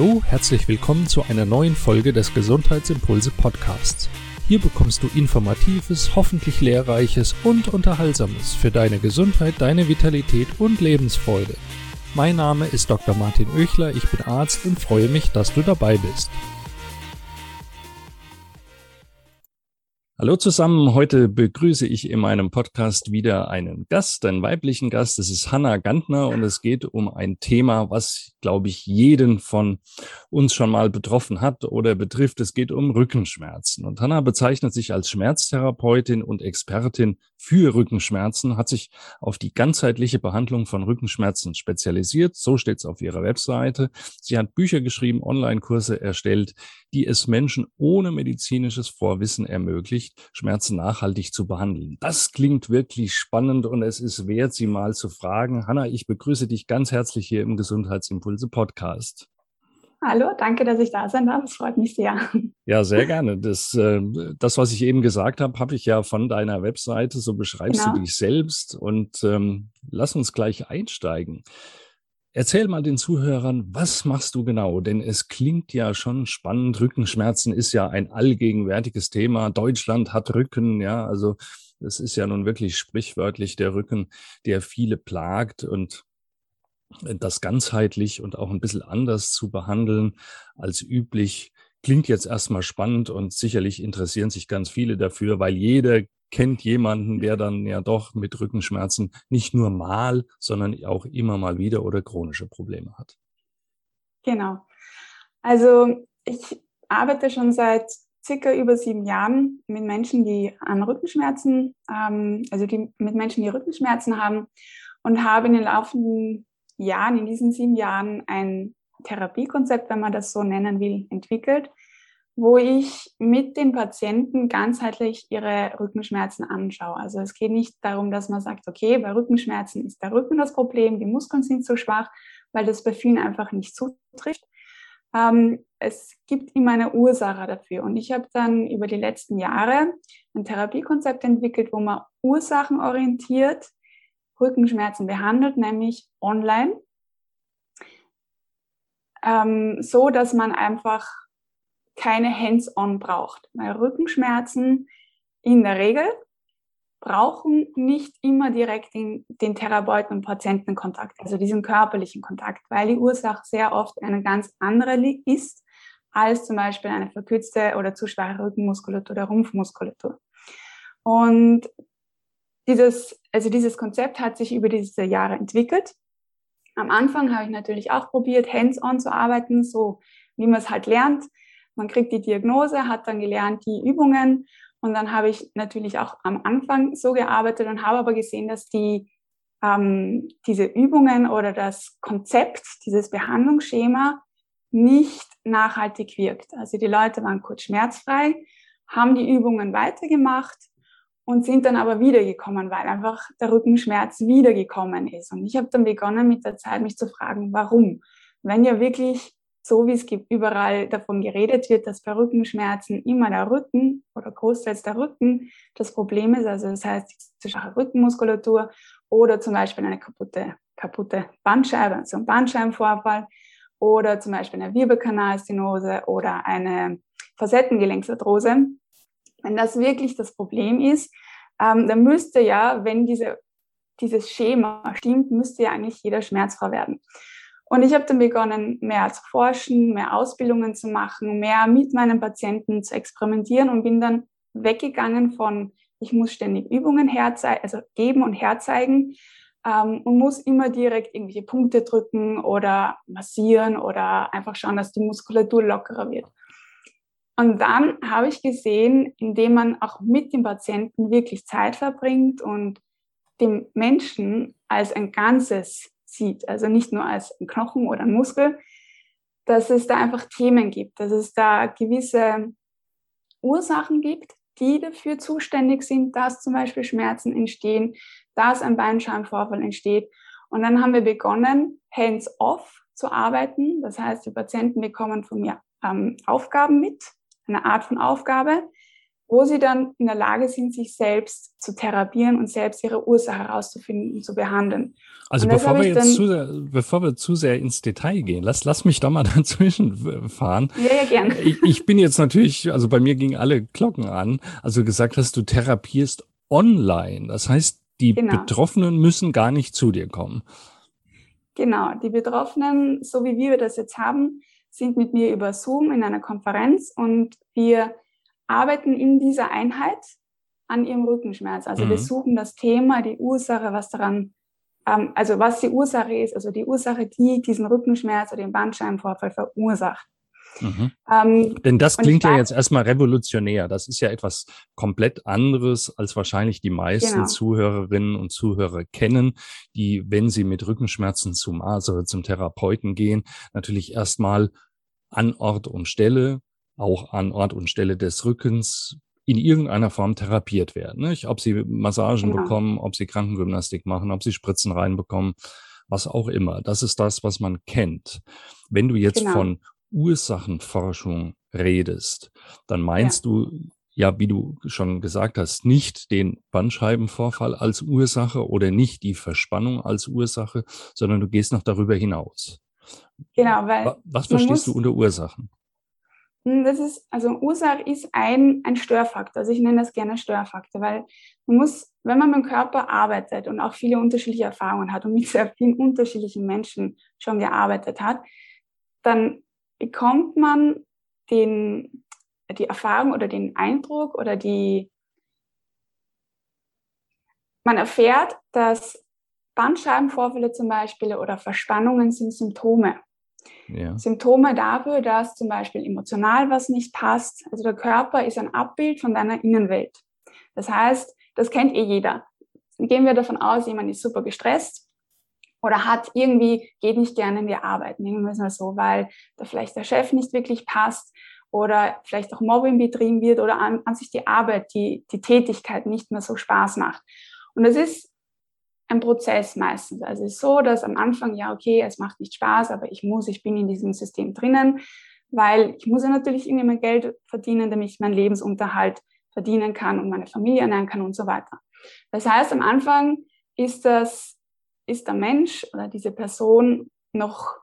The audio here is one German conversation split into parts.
Hallo, herzlich willkommen zu einer neuen Folge des Gesundheitsimpulse Podcasts. Hier bekommst du informatives, hoffentlich lehrreiches und unterhaltsames für deine Gesundheit, deine Vitalität und Lebensfreude. Mein Name ist Dr. Martin Oechler, ich bin Arzt und freue mich, dass du dabei bist. Hallo zusammen, heute begrüße ich in meinem Podcast wieder einen Gast, einen weiblichen Gast. Das ist Hanna Gantner und es geht um ein Thema, was, glaube ich, jeden von uns schon mal betroffen hat oder betrifft. Es geht um Rückenschmerzen. Und Hanna bezeichnet sich als Schmerztherapeutin und Expertin für Rückenschmerzen, hat sich auf die ganzheitliche Behandlung von Rückenschmerzen spezialisiert. So steht es auf ihrer Webseite. Sie hat Bücher geschrieben, Online-Kurse erstellt, die es Menschen ohne medizinisches Vorwissen ermöglicht, Schmerzen nachhaltig zu behandeln. Das klingt wirklich spannend und es ist wert, Sie mal zu fragen. Hanna, ich begrüße dich ganz herzlich hier im Gesundheitsimpulse Podcast. Hallo, danke, dass ich da sein darf. Es freut mich sehr. Ja, sehr gerne. Das, äh, das was ich eben gesagt habe, habe ich ja von deiner Webseite. So beschreibst genau. du dich selbst. Und ähm, lass uns gleich einsteigen. Erzähl mal den Zuhörern, was machst du genau? Denn es klingt ja schon spannend. Rückenschmerzen ist ja ein allgegenwärtiges Thema. Deutschland hat Rücken, ja, also es ist ja nun wirklich sprichwörtlich der Rücken, der viele plagt und das ganzheitlich und auch ein bisschen anders zu behandeln als üblich. Klingt jetzt erstmal spannend und sicherlich interessieren sich ganz viele dafür, weil jeder kennt jemanden, der dann ja doch mit Rückenschmerzen nicht nur mal, sondern auch immer mal wieder oder chronische Probleme hat. Genau. Also ich arbeite schon seit circa über sieben Jahren mit Menschen, die an Rückenschmerzen, ähm, also die mit Menschen, die Rückenschmerzen haben und habe in den laufenden Jahren, in diesen sieben Jahren ein Therapiekonzept, wenn man das so nennen will, entwickelt, wo ich mit den Patienten ganzheitlich ihre Rückenschmerzen anschaue. Also es geht nicht darum, dass man sagt, okay, bei Rückenschmerzen ist der Rücken das Problem, die Muskeln sind zu schwach, weil das bei vielen einfach nicht zutrifft. Ähm, es gibt immer eine Ursache dafür. Und ich habe dann über die letzten Jahre ein Therapiekonzept entwickelt, wo man ursachenorientiert Rückenschmerzen behandelt, nämlich online, ähm, so dass man einfach keine Hands-on braucht. Weil Rückenschmerzen in der Regel brauchen nicht immer direkt den, den Therapeuten und Patientenkontakt, also diesen körperlichen Kontakt, weil die Ursache sehr oft eine ganz andere ist als zum Beispiel eine verkürzte oder zu schwache Rückenmuskulatur oder Rumpfmuskulatur. Und dieses, also dieses Konzept hat sich über diese Jahre entwickelt. Am Anfang habe ich natürlich auch probiert, hands-on zu arbeiten, so wie man es halt lernt. Man kriegt die Diagnose, hat dann gelernt die Übungen und dann habe ich natürlich auch am Anfang so gearbeitet und habe aber gesehen, dass die ähm, diese Übungen oder das Konzept, dieses Behandlungsschema nicht nachhaltig wirkt. Also die Leute waren kurz schmerzfrei, haben die Übungen weitergemacht und sind dann aber wiedergekommen, weil einfach der Rückenschmerz wiedergekommen ist. Und ich habe dann begonnen mit der Zeit mich zu fragen, warum? Wenn ja wirklich so wie es überall davon geredet wird, dass bei Rückenschmerzen immer der Rücken oder großteils der Rücken das Problem ist, also das heißt die schwache Rückenmuskulatur oder zum Beispiel eine kaputte, kaputte Bandscheibe, also ein Bandscheibenvorfall oder zum Beispiel eine Wirbelkanalstenose oder eine Facettengelenksarthrose. Wenn das wirklich das Problem ist, ähm, dann müsste ja, wenn diese, dieses Schema stimmt, müsste ja eigentlich jeder schmerzfrei werden. Und ich habe dann begonnen, mehr zu forschen, mehr Ausbildungen zu machen, mehr mit meinen Patienten zu experimentieren und bin dann weggegangen von, ich muss ständig Übungen herzeigen, also geben und herzeigen ähm, und muss immer direkt irgendwelche Punkte drücken oder massieren oder einfach schauen, dass die Muskulatur lockerer wird. Und dann habe ich gesehen, indem man auch mit dem Patienten wirklich Zeit verbringt und dem Menschen als ein Ganzes sieht, also nicht nur als ein Knochen oder ein Muskel, dass es da einfach Themen gibt, dass es da gewisse Ursachen gibt, die dafür zuständig sind, dass zum Beispiel Schmerzen entstehen, dass ein Beinscheibenvorfall entsteht. Und dann haben wir begonnen, hands-off zu arbeiten. Das heißt, die Patienten bekommen von mir ähm, Aufgaben mit, eine Art von Aufgabe, wo sie dann in der Lage sind, sich selbst zu therapieren und selbst ihre Ursache herauszufinden und zu behandeln. Also bevor wir jetzt zu sehr, bevor wir zu sehr ins Detail gehen, lass, lass mich da mal dazwischen fahren. Ja, ja, gern. Ich, ich bin jetzt natürlich, also bei mir gingen alle Glocken an. Also gesagt hast, du therapierst online. Das heißt, die genau. Betroffenen müssen gar nicht zu dir kommen. Genau, die Betroffenen, so wie wir das jetzt haben, sind mit mir über Zoom in einer Konferenz und wir arbeiten in dieser Einheit an ihrem Rückenschmerz. Also mhm. wir suchen das Thema, die Ursache, was daran, ähm, also was die Ursache ist, also die Ursache, die diesen Rückenschmerz oder den Bandscheibenvorfall verursacht. Mhm. Ähm, Denn das klingt ja jetzt erstmal revolutionär. Das ist ja etwas komplett anderes, als wahrscheinlich die meisten genau. Zuhörerinnen und Zuhörer kennen, die, wenn sie mit Rückenschmerzen zum Arzt oder zum Therapeuten gehen, natürlich erstmal an Ort und Stelle auch an Ort und Stelle des Rückens in irgendeiner Form therapiert werden. Nicht? Ob sie Massagen genau. bekommen, ob sie Krankengymnastik machen, ob sie Spritzen reinbekommen, was auch immer. Das ist das, was man kennt. Wenn du jetzt genau. von Ursachenforschung redest, dann meinst ja. du ja, wie du schon gesagt hast, nicht den Bandscheibenvorfall als Ursache oder nicht die Verspannung als Ursache, sondern du gehst noch darüber hinaus. Genau, weil. Was verstehst du unter Ursachen? Hm, das ist, also Ursache ist ein, ein Störfaktor. Also ich nenne das gerne Störfaktor, weil man muss, wenn man mit dem Körper arbeitet und auch viele unterschiedliche Erfahrungen hat und mit sehr vielen unterschiedlichen Menschen schon gearbeitet hat, dann bekommt man den, die Erfahrung oder den Eindruck oder die, man erfährt, dass Bandscheibenvorfälle zum Beispiel oder Verspannungen sind Symptome. Ja. Symptome dafür, dass zum Beispiel emotional was nicht passt. Also der Körper ist ein Abbild von deiner Innenwelt. Das heißt, das kennt eh jeder. Gehen wir davon aus, jemand ist super gestresst oder hat irgendwie, geht nicht gerne in die Arbeit, nehmen wir es mal so, weil da vielleicht der Chef nicht wirklich passt oder vielleicht auch Mobbing betrieben wird oder an, an sich die Arbeit, die, die Tätigkeit nicht mehr so Spaß macht. Und das ist ein Prozess meistens. Also es ist so, dass am Anfang, ja, okay, es macht nicht Spaß, aber ich muss, ich bin in diesem System drinnen, weil ich muss ja natürlich irgendwie mein Geld verdienen, damit ich meinen Lebensunterhalt verdienen kann und meine Familie ernähren kann und so weiter. Das heißt, am Anfang ist das, ist der Mensch oder diese Person noch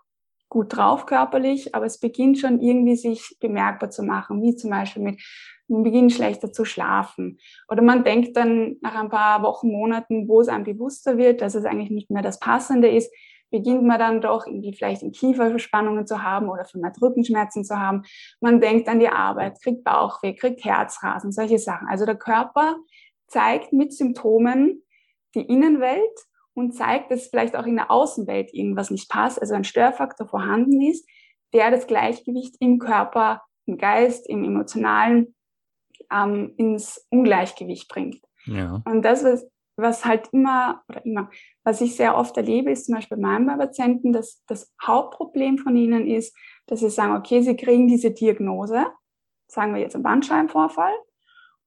gut drauf körperlich, aber es beginnt schon irgendwie sich bemerkbar zu machen, wie zum Beispiel mit beginnt schlechter zu schlafen. Oder man denkt dann nach ein paar Wochen, Monaten, wo es einem bewusster wird, dass es eigentlich nicht mehr das Passende ist, beginnt man dann doch irgendwie vielleicht in Kieferverspannungen zu haben oder vermehrt Rückenschmerzen zu haben. Man denkt an die Arbeit, kriegt Bauchweh, kriegt Herzrasen, solche Sachen. Also der Körper zeigt mit Symptomen die Innenwelt und zeigt, dass vielleicht auch in der Außenwelt irgendwas nicht passt, also ein Störfaktor vorhanden ist, der das Gleichgewicht im Körper, im Geist, im Emotionalen ähm, ins Ungleichgewicht bringt. Ja. Und das, was, was halt immer, oder immer, was ich sehr oft erlebe, ist zum Beispiel bei meinen Patienten, dass das Hauptproblem von ihnen ist, dass sie sagen, okay, sie kriegen diese Diagnose, sagen wir jetzt einen Bandscheibenvorfall,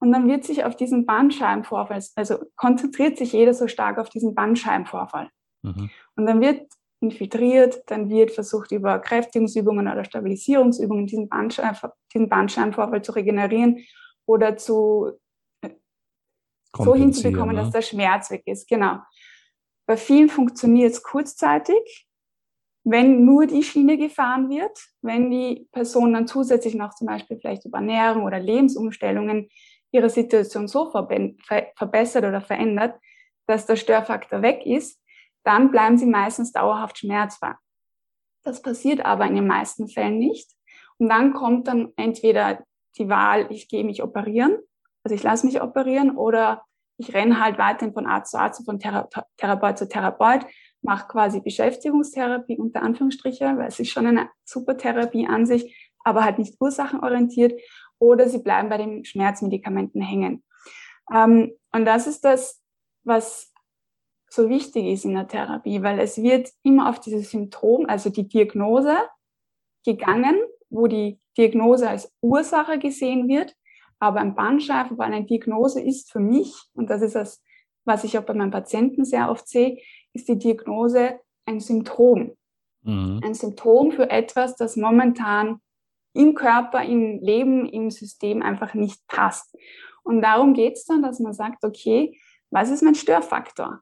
und dann wird sich auf diesen Bandscheibenvorfall, also konzentriert sich jeder so stark auf diesen Bandscheibenvorfall. Mhm. Und dann wird infiltriert, dann wird versucht, über Kräftigungsübungen oder Stabilisierungsübungen diesen, Bandschein, diesen Bandscheibenvorfall zu regenerieren oder zu so hinzubekommen, ne? dass der Schmerz weg ist. Genau. Bei vielen funktioniert es kurzzeitig, wenn nur die Schiene gefahren wird, wenn die Person dann zusätzlich noch zum Beispiel vielleicht über Ernährung oder Lebensumstellungen ihre Situation so verbessert oder verändert, dass der Störfaktor weg ist, dann bleiben sie meistens dauerhaft schmerzfrei. Das passiert aber in den meisten Fällen nicht. Und dann kommt dann entweder die Wahl, ich gehe mich operieren, also ich lasse mich operieren oder ich renne halt weiterhin von Arzt zu Arzt, von Thera Therapeut zu Therapeut, mache quasi Beschäftigungstherapie unter Anführungsstriche, weil es ist schon eine super Therapie an sich, aber halt nicht ursachenorientiert oder sie bleiben bei den Schmerzmedikamenten hängen. Ähm, und das ist das, was so wichtig ist in der Therapie, weil es wird immer auf dieses Symptom, also die Diagnose gegangen wo die Diagnose als Ursache gesehen wird. Aber ein Bandscheibenvorfall, eine Diagnose ist für mich, und das ist das, was ich auch bei meinen Patienten sehr oft sehe, ist die Diagnose ein Symptom. Mhm. Ein Symptom für etwas, das momentan im Körper, im Leben, im System einfach nicht passt. Und darum geht es dann, dass man sagt, okay, was ist mein Störfaktor?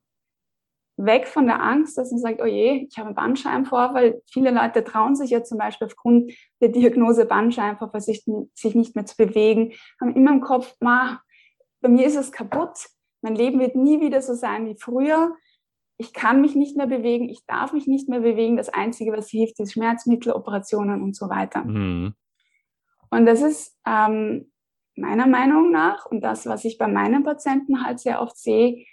Weg von der Angst, dass man sagt, oh je, ich habe einen Bandscheibenvorfall. Viele Leute trauen sich ja zum Beispiel aufgrund der Diagnose Bandscheibenvorfall, sich, sich nicht mehr zu bewegen, haben immer im Kopf, ma, bei mir ist es kaputt, mein Leben wird nie wieder so sein wie früher. Ich kann mich nicht mehr bewegen, ich darf mich nicht mehr bewegen. Das Einzige, was hilft, ist Schmerzmittel, Operationen und so weiter. Mhm. Und das ist ähm, meiner Meinung nach und das, was ich bei meinen Patienten halt sehr oft sehe,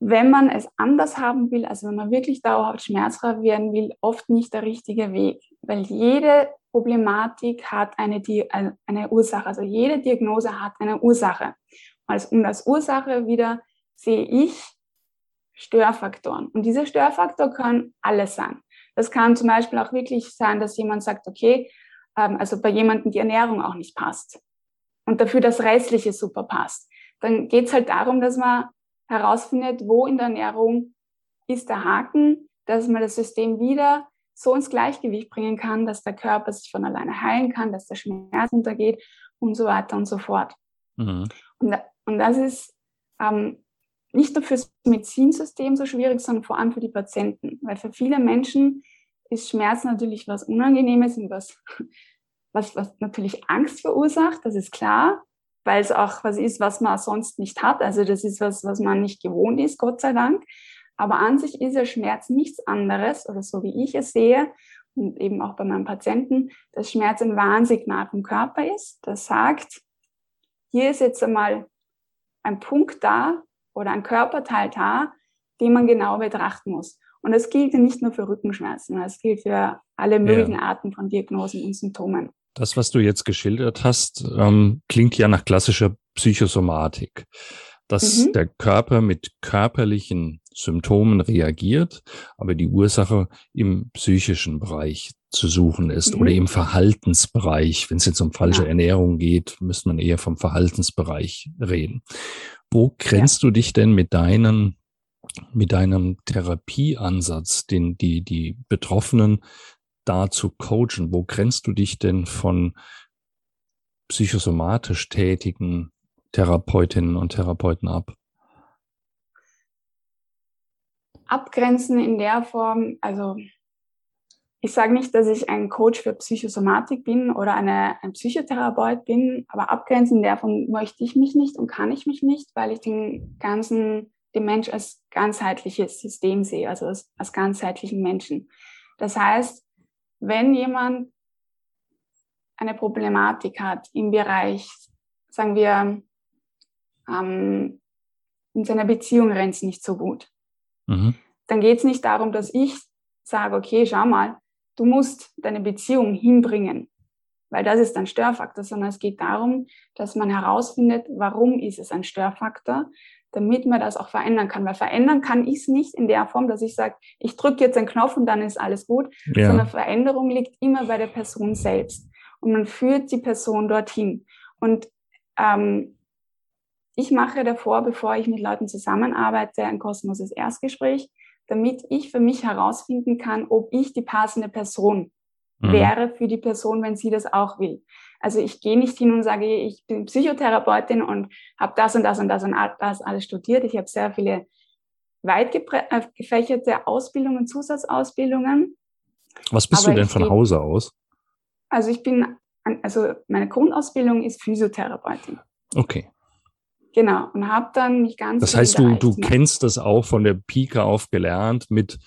wenn man es anders haben will, also wenn man wirklich dauerhaft schmerzfrei werden will, oft nicht der richtige Weg, weil jede Problematik hat eine, eine Ursache, also jede Diagnose hat eine Ursache. Und als Ursache wieder sehe ich Störfaktoren. Und diese Störfaktoren können alles sein. Das kann zum Beispiel auch wirklich sein, dass jemand sagt, okay, ähm, also bei jemandem die Ernährung auch nicht passt und dafür das Restliche super passt. Dann geht es halt darum, dass man herausfindet, wo in der Ernährung ist der Haken, dass man das System wieder so ins Gleichgewicht bringen kann, dass der Körper sich von alleine heilen kann, dass der Schmerz untergeht und so weiter und so fort. Mhm. Und, und, das ist ähm, nicht nur fürs Medizinsystem so schwierig, sondern vor allem für die Patienten, weil für viele Menschen ist Schmerz natürlich was Unangenehmes und was was, was natürlich Angst verursacht, das ist klar, weil es auch was ist, was man sonst nicht hat. Also das ist was, was man nicht gewohnt ist, Gott sei Dank. Aber an sich ist der Schmerz nichts anderes, oder so wie ich es sehe, und eben auch bei meinen Patienten, dass Schmerz ein Warnsignal vom Körper ist, das sagt, hier ist jetzt einmal ein Punkt da oder ein Körperteil da, den man genau betrachten muss. Und das gilt nicht nur für Rückenschmerzen, das gilt für alle möglichen ja. Arten von Diagnosen und Symptomen. Das, was du jetzt geschildert hast, ähm, klingt ja nach klassischer Psychosomatik, dass mhm. der Körper mit körperlichen Symptomen reagiert, aber die Ursache im psychischen Bereich zu suchen ist mhm. oder im Verhaltensbereich. Wenn es jetzt um falsche ja. Ernährung geht, müsste man eher vom Verhaltensbereich reden. Wo grenzt ja. du dich denn mit deinen mit deinem Therapieansatz, den die die Betroffenen da zu coachen? Wo grenzt du dich denn von psychosomatisch tätigen Therapeutinnen und Therapeuten ab? Abgrenzen in der Form, also ich sage nicht, dass ich ein Coach für Psychosomatik bin oder eine, ein Psychotherapeut bin, aber abgrenzen in der Form möchte ich mich nicht und kann ich mich nicht, weil ich den ganzen, den Mensch als ganzheitliches System sehe, also als, als ganzheitlichen Menschen. Das heißt, wenn jemand eine Problematik hat im Bereich, sagen wir, ähm, in seiner Beziehung rennt es nicht so gut, mhm. dann geht es nicht darum, dass ich sage, okay, schau mal, du musst deine Beziehung hinbringen, weil das ist ein Störfaktor, sondern es geht darum, dass man herausfindet, warum ist es ein Störfaktor, damit man das auch verändern kann. Weil verändern kann ich es nicht in der Form, dass ich sage, ich drücke jetzt einen Knopf und dann ist alles gut, ja. sondern Veränderung liegt immer bei der Person selbst. Und man führt die Person dorthin. Und ähm, ich mache davor, bevor ich mit Leuten zusammenarbeite, ein kostenloses Erstgespräch, damit ich für mich herausfinden kann, ob ich die passende Person mhm. wäre für die Person, wenn sie das auch will. Also ich gehe nicht hin und sage, ich bin Psychotherapeutin und habe das und das und das und das alles studiert. Ich habe sehr viele weit äh, gefächerte Ausbildungen, Zusatzausbildungen. Was bist Aber du denn von bin, Hause aus? Also ich bin, also meine Grundausbildung ist Physiotherapeutin. Okay. Genau, und habe dann mich ganz. Das heißt, du, du kennst das auch von der Pike auf gelernt mit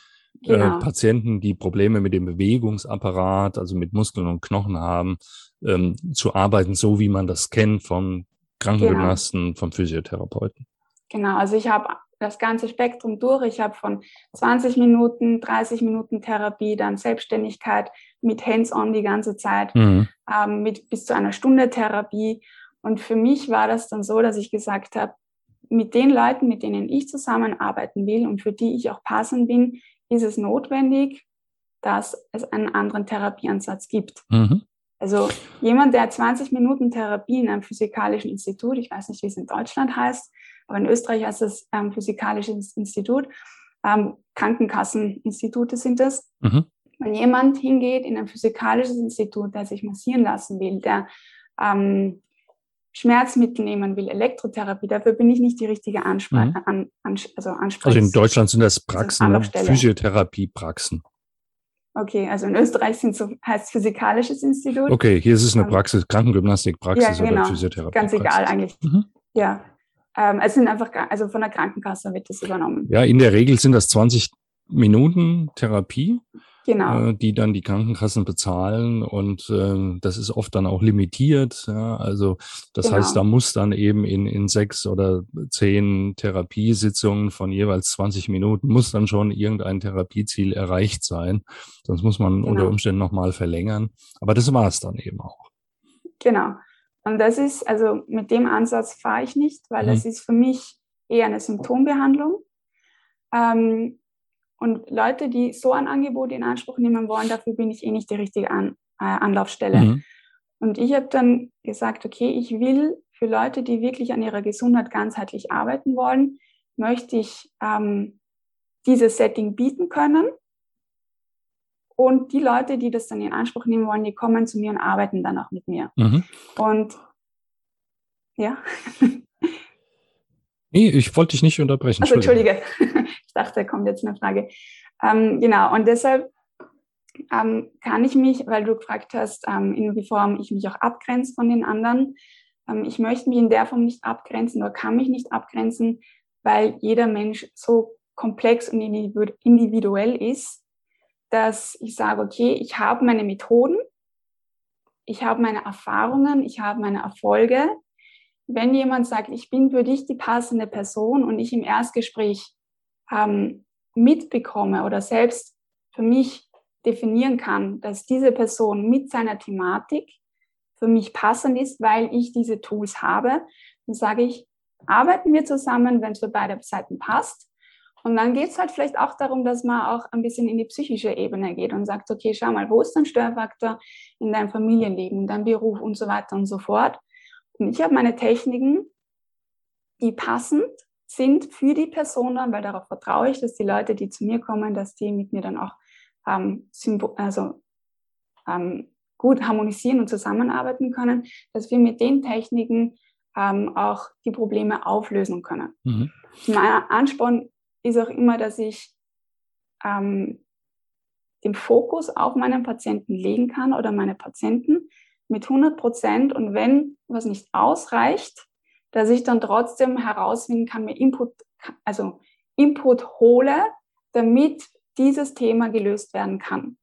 genau. äh, Patienten, die Probleme mit dem Bewegungsapparat, also mit Muskeln und Knochen haben, ähm, zu arbeiten, so wie man das kennt vom Krankengymnasten, genau. vom Physiotherapeuten. Genau, also ich habe das ganze Spektrum durch. Ich habe von 20 Minuten, 30 Minuten Therapie, dann Selbstständigkeit mit Hands-on die ganze Zeit, mhm. ähm, mit bis zu einer Stunde Therapie. Und für mich war das dann so, dass ich gesagt habe, mit den Leuten, mit denen ich zusammenarbeiten will und für die ich auch passend bin, ist es notwendig, dass es einen anderen Therapieansatz gibt. Mhm. Also jemand, der 20 Minuten Therapie in einem physikalischen Institut, ich weiß nicht, wie es in Deutschland heißt, aber in Österreich heißt es ähm, physikalisches Institut, ähm, Krankenkasseninstitute sind das. Mhm. Wenn jemand hingeht in ein physikalisches Institut, der sich massieren lassen will, der ähm, Schmerzmittel nehmen will, Elektrotherapie, dafür bin ich nicht die richtige Anspr mhm. an, an, also, also in Deutschland sind das Praxen, ne? Physiotherapiepraxen. Okay, also in Österreich sind so, heißt Physikalisches Institut. Okay, hier ist es eine ähm, Praxis, Krankengymnastikpraxis ja, genau, oder Physiotherapie. Ganz egal eigentlich. Mhm. Ja. Ähm, es sind einfach, also von der Krankenkasse wird das übernommen. Ja, in der Regel sind das 20 Minuten Therapie genau. äh, die dann die Krankenkassen bezahlen und äh, das ist oft dann auch limitiert. Ja? Also das genau. heißt, da muss dann eben in, in sechs oder zehn Therapiesitzungen von jeweils 20 Minuten muss dann schon irgendein Therapieziel erreicht sein. Sonst muss man genau. unter Umständen nochmal verlängern. Aber das war es dann eben auch. Genau. Und das ist, also mit dem Ansatz fahre ich nicht, weil mhm. das ist für mich eher eine Symptombehandlung. Ähm, und Leute, die so ein Angebot in Anspruch nehmen wollen, dafür bin ich eh nicht die richtige An äh, Anlaufstelle. Mhm. Und ich habe dann gesagt, okay, ich will für Leute, die wirklich an ihrer Gesundheit ganzheitlich arbeiten wollen, möchte ich ähm, dieses Setting bieten können. Und die Leute, die das dann in Anspruch nehmen wollen, die kommen zu mir und arbeiten dann auch mit mir. Mhm. Und ja. Nee, ich wollte dich nicht unterbrechen. Also, Entschuldige. ich dachte, da kommt jetzt eine Frage. Ähm, genau, und deshalb ähm, kann ich mich, weil du gefragt hast, ähm, in wie Form ich mich auch abgrenze von den anderen. Ähm, ich möchte mich in der Form nicht abgrenzen oder kann mich nicht abgrenzen, weil jeder Mensch so komplex und individuell ist, dass ich sage, okay, ich habe meine Methoden, ich habe meine Erfahrungen, ich habe meine Erfolge wenn jemand sagt, ich bin für dich die passende Person und ich im Erstgespräch ähm, mitbekomme oder selbst für mich definieren kann, dass diese Person mit seiner Thematik für mich passend ist, weil ich diese Tools habe, dann sage ich, arbeiten wir zusammen, wenn es für beide Seiten passt. Und dann geht es halt vielleicht auch darum, dass man auch ein bisschen in die psychische Ebene geht und sagt, okay, schau mal, wo ist dein Störfaktor in deinem Familienleben, in deinem Beruf und so weiter und so fort. Und ich habe meine Techniken, die passend sind für die Person dann, weil darauf vertraue ich, dass die Leute, die zu mir kommen, dass die mit mir dann auch ähm, also, ähm, gut harmonisieren und zusammenarbeiten können, dass wir mit den Techniken ähm, auch die Probleme auflösen können. Mhm. Mein Ansporn ist auch immer, dass ich ähm, den Fokus auf meinen Patienten legen kann oder meine Patienten, mit 100 Prozent und wenn was nicht ausreicht, dass ich dann trotzdem herausfinden kann, mir Input, also Input hole, damit dieses Thema gelöst werden kann.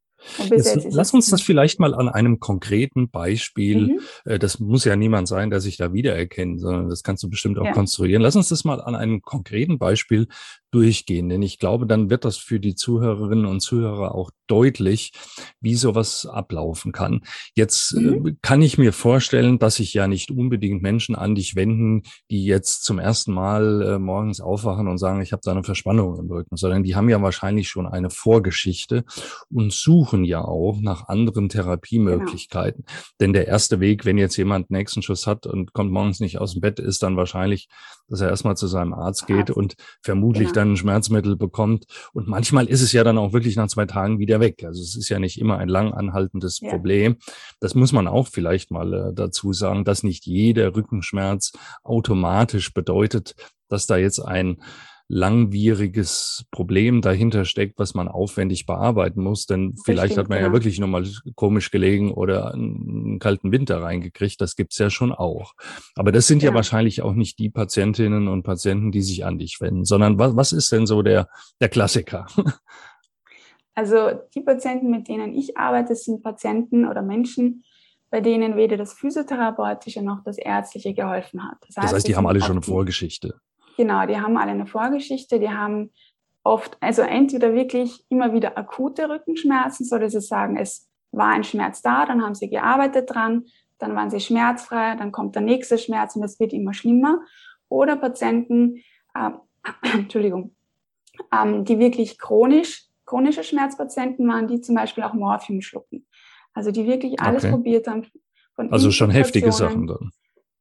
Jetzt, lass uns das vielleicht mal an einem konkreten Beispiel, mhm. Äh, das muss ja niemand sein, der sich da wiedererkennt, sondern das kannst du bestimmt auch ja. konstruieren. Lass uns das mal an einem konkreten Beispiel durchgehen, denn ich glaube, dann wird das für die Zuhörerinnen und Zuhörer auch deutlich, wie sowas ablaufen kann. Jetzt äh, mhm. kann ich mir vorstellen, dass sich ja nicht unbedingt Menschen an dich wenden, die jetzt zum ersten Mal äh, morgens aufwachen und sagen, ich habe da eine Verspannung im Rücken, sondern die haben ja wahrscheinlich schon eine Vorgeschichte und suchen ja auch nach anderen Therapiemöglichkeiten. Genau. Denn der erste Weg, wenn jetzt jemand nächsten Schuss hat und kommt morgens nicht aus dem Bett, ist dann wahrscheinlich, dass er erstmal zu seinem Arzt geht Arzt. und vermutlich genau dann ein Schmerzmittel bekommt. Und manchmal ist es ja dann auch wirklich nach zwei Tagen wieder weg. Also es ist ja nicht immer ein lang anhaltendes ja. Problem. Das muss man auch vielleicht mal äh, dazu sagen, dass nicht jeder Rückenschmerz automatisch bedeutet, dass da jetzt ein langwieriges Problem dahinter steckt, was man aufwendig bearbeiten muss. Denn vielleicht stimmt, hat man ja, ja wirklich nochmal komisch gelegen oder einen kalten Winter reingekriegt. Das gibt's ja schon auch. Aber das sind ja. ja. wahrscheinlich auch nicht die Patientinnen und Patienten, die sich an dich wenden, sondern was, was ist denn so der, der Klassiker? Also die Patienten, mit denen ich arbeite, sind Patienten oder Menschen, bei denen weder das Physiotherapeutische noch das Ärztliche geholfen hat. Das heißt, das heißt die haben alle schon eine Vorgeschichte. Genau, die haben alle eine Vorgeschichte, die haben oft, also entweder wirklich immer wieder akute Rückenschmerzen, so dass sie sagen, es war ein Schmerz da, dann haben sie gearbeitet dran, dann waren sie schmerzfrei, dann kommt der nächste Schmerz und es wird immer schlimmer. Oder Patienten, äh, Entschuldigung, ähm, die wirklich chronisch, chronische Schmerzpatienten waren, die zum Beispiel auch Morphium schlucken. Also die wirklich alles okay. probiert haben. also schon heftige Sachen dann.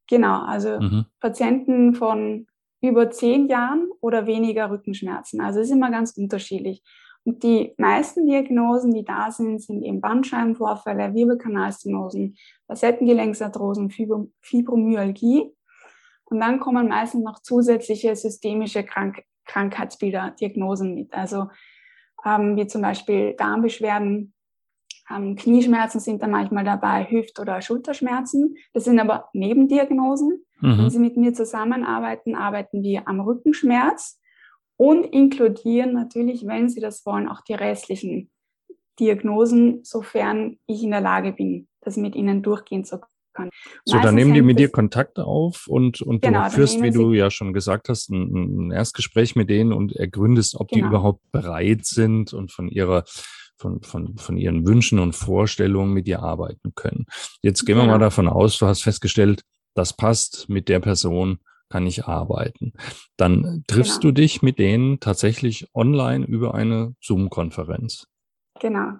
Genau, also mhm. Patienten von über zehn Jahren oder weniger Rückenschmerzen. Also es ist immer ganz unterschiedlich. Und die meisten Diagnosen, die da sind, sind eben Bandscheibenvorfälle, Wirbelkanalstenosen, Facettengelenksarthrosen, Fibromyalgie. Und dann kommen meistens noch zusätzliche systemische Krank Krankheitsbilder, Diagnosen mit. Also ähm, wie zum Beispiel Darmbeschwerden, ähm, Knieschmerzen sind da manchmal dabei, Hüft- oder Schulterschmerzen. Das sind aber Nebendiagnosen. Mhm. Wenn Sie mit mir zusammenarbeiten, arbeiten wir am Rückenschmerz und inkludieren natürlich, wenn Sie das wollen, auch die restlichen Diagnosen, sofern ich in der Lage bin, das mit Ihnen durchgehen zu können. So, dann nehmen die mit dir Kontakt auf und, und genau, du führst, wie du ja schon gesagt hast, ein, ein Erstgespräch mit denen und ergründest, ob genau. die überhaupt bereit sind und von ihrer von, von, von ihren Wünschen und Vorstellungen mit dir arbeiten können. Jetzt gehen wir mal davon aus, du hast festgestellt, das passt, mit der Person kann ich arbeiten. Dann triffst genau. du dich mit denen tatsächlich online über eine Zoom-Konferenz. Genau.